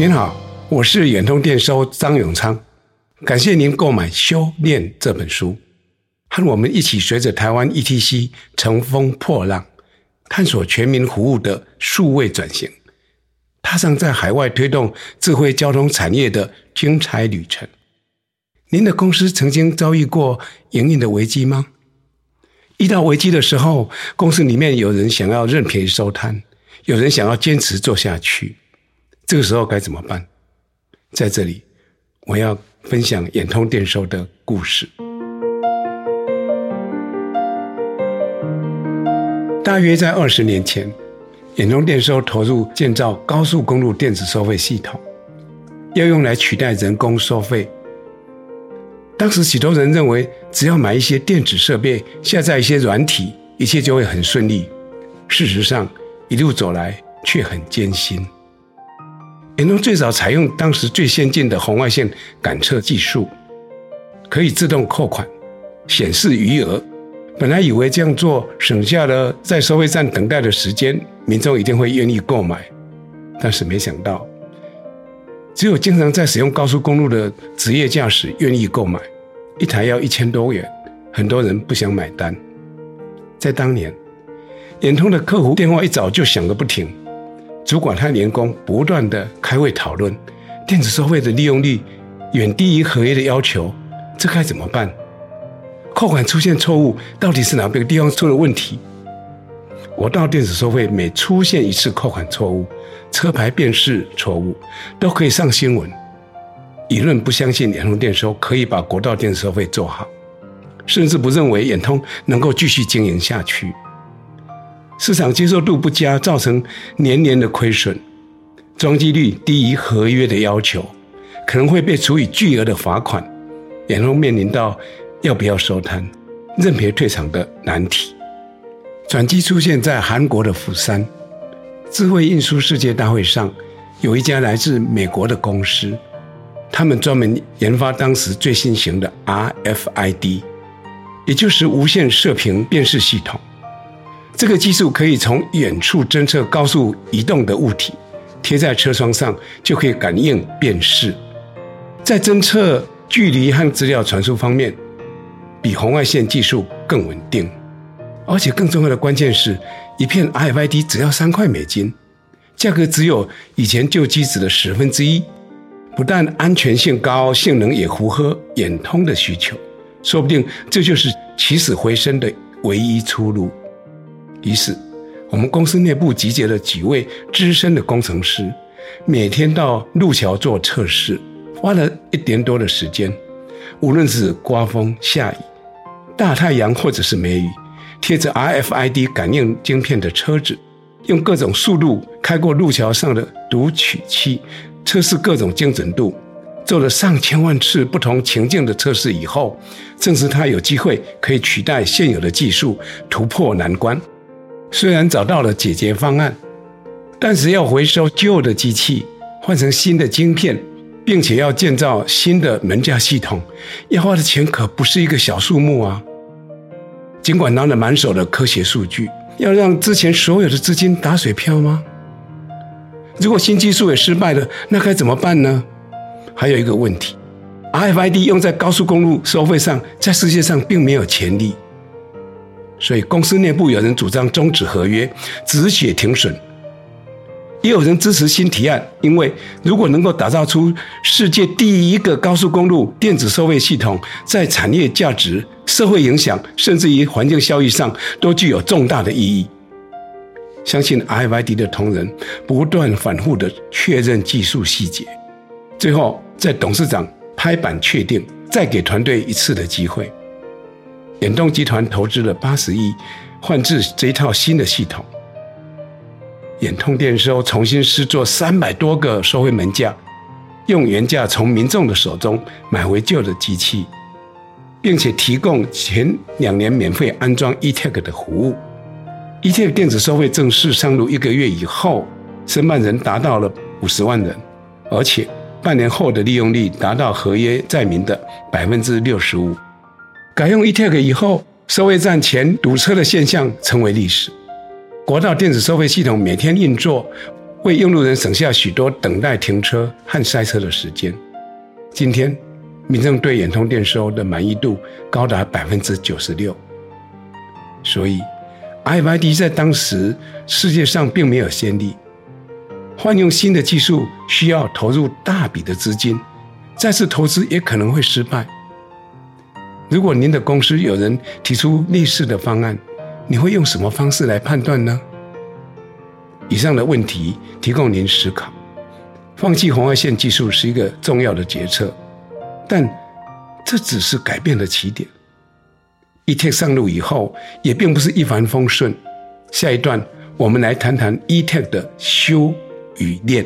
您好，我是远通电收张永昌，感谢您购买《修炼》这本书，和我们一起随着台湾 ETC 乘风破浪，探索全民服务的数位转型，踏上在海外推动智慧交通产业的精彩旅程。您的公司曾经遭遇过营运的危机吗？遇到危机的时候，公司里面有人想要任赔收摊，有人想要坚持做下去。这个时候该怎么办？在这里，我要分享眼通电收的故事。大约在二十年前，眼通电收投入建造高速公路电子收费系统，要用来取代人工收费。当时许多人认为，只要买一些电子设备，下载一些软体，一切就会很顺利。事实上，一路走来却很艰辛。联通最早采用当时最先进的红外线感测技术，可以自动扣款、显示余额。本来以为这样做省下了在收费站等待的时间，民众一定会愿意购买。但是没想到，只有经常在使用高速公路的职业驾驶愿意购买，一台要一千多元，很多人不想买单。在当年，联通的客服电话一早就响个不停。主管和员工不断的开会讨论，电子收费的利用率远低于合约的要求，这该怎么办？扣款出现错误，到底是哪个地方出了问题？国道电子收费每出现一次扣款错误，车牌辨识错误，都可以上新闻。舆论不相信远通电收可以把国道电子收费做好，甚至不认为远通能够继续经营下去。市场接受度不佳，造成年年的亏损，装机率低于合约的要求，可能会被处以巨额的罚款，然后面临到要不要收摊、认赔退场的难题。转机出现在韩国的釜山智慧运输世界大会上，有一家来自美国的公司，他们专门研发当时最新型的 RFID，也就是无线射频辨识系统。这个技术可以从远处侦测高速移动的物体，贴在车窗上就可以感应辨识。在侦测距离和资料传输方面，比红外线技术更稳定。而且更重要的关键是，一片 RFID 只要三块美金，价格只有以前旧机子的十分之一。不但安全性高，性能也符合远通的需求，说不定这就是起死回生的唯一出路。于是，我们公司内部集结了几位资深的工程师，每天到路桥做测试，花了一年多的时间。无论是刮风下雨、大太阳或者是梅雨，贴着 RFID 感应晶片的车子，用各种速度开过路桥上的读取器，测试各种精准度，做了上千万次不同情境的测试以后，证实它有机会可以取代现有的技术，突破难关。虽然找到了解决方案，但是要回收旧的机器，换成新的晶片，并且要建造新的门架系统，要花的钱可不是一个小数目啊！尽管拿了满手的科学数据，要让之前所有的资金打水漂吗？如果新技术也失败了，那该怎么办呢？还有一个问题，RFID 用在高速公路收费上，在世界上并没有潜力。所以公司内部有人主张终止合约，止血停损；也有人支持新提案，因为如果能够打造出世界第一个高速公路电子收费系统，在产业价值、社会影响，甚至于环境效益上，都具有重大的意义。相信 IYD 的同仁不断反复的确认技术细节，最后在董事长拍板确定，再给团队一次的机会。远东集团投资了八十亿，换置这一套新的系统。远通电收重新施作三百多个收费门架，用原价从民众的手中买回旧的机器，并且提供前两年免费安装 eTag 的服务。eTag 电子收费正式上路一个月以后，申办人达到了五十万人，而且半年后的利用率达到合约载明的百分之六十五。改用 eTag 以后，收费站前堵车的现象成为历史。国道电子收费系统每天运作，为用路人省下许多等待停车和塞车的时间。今天，民众对远通电收的满意度高达百分之九十六。所以，IFID 在当时世界上并没有先例。换用新的技术需要投入大笔的资金，再次投资也可能会失败。如果您的公司有人提出类似的方案，你会用什么方式来判断呢？以上的问题提供您思考。放弃红外线技术是一个重要的决策，但这只是改变的起点。E-TAG 上路以后，也并不是一帆风顺。下一段，我们来谈谈 E-TAG 的修与练。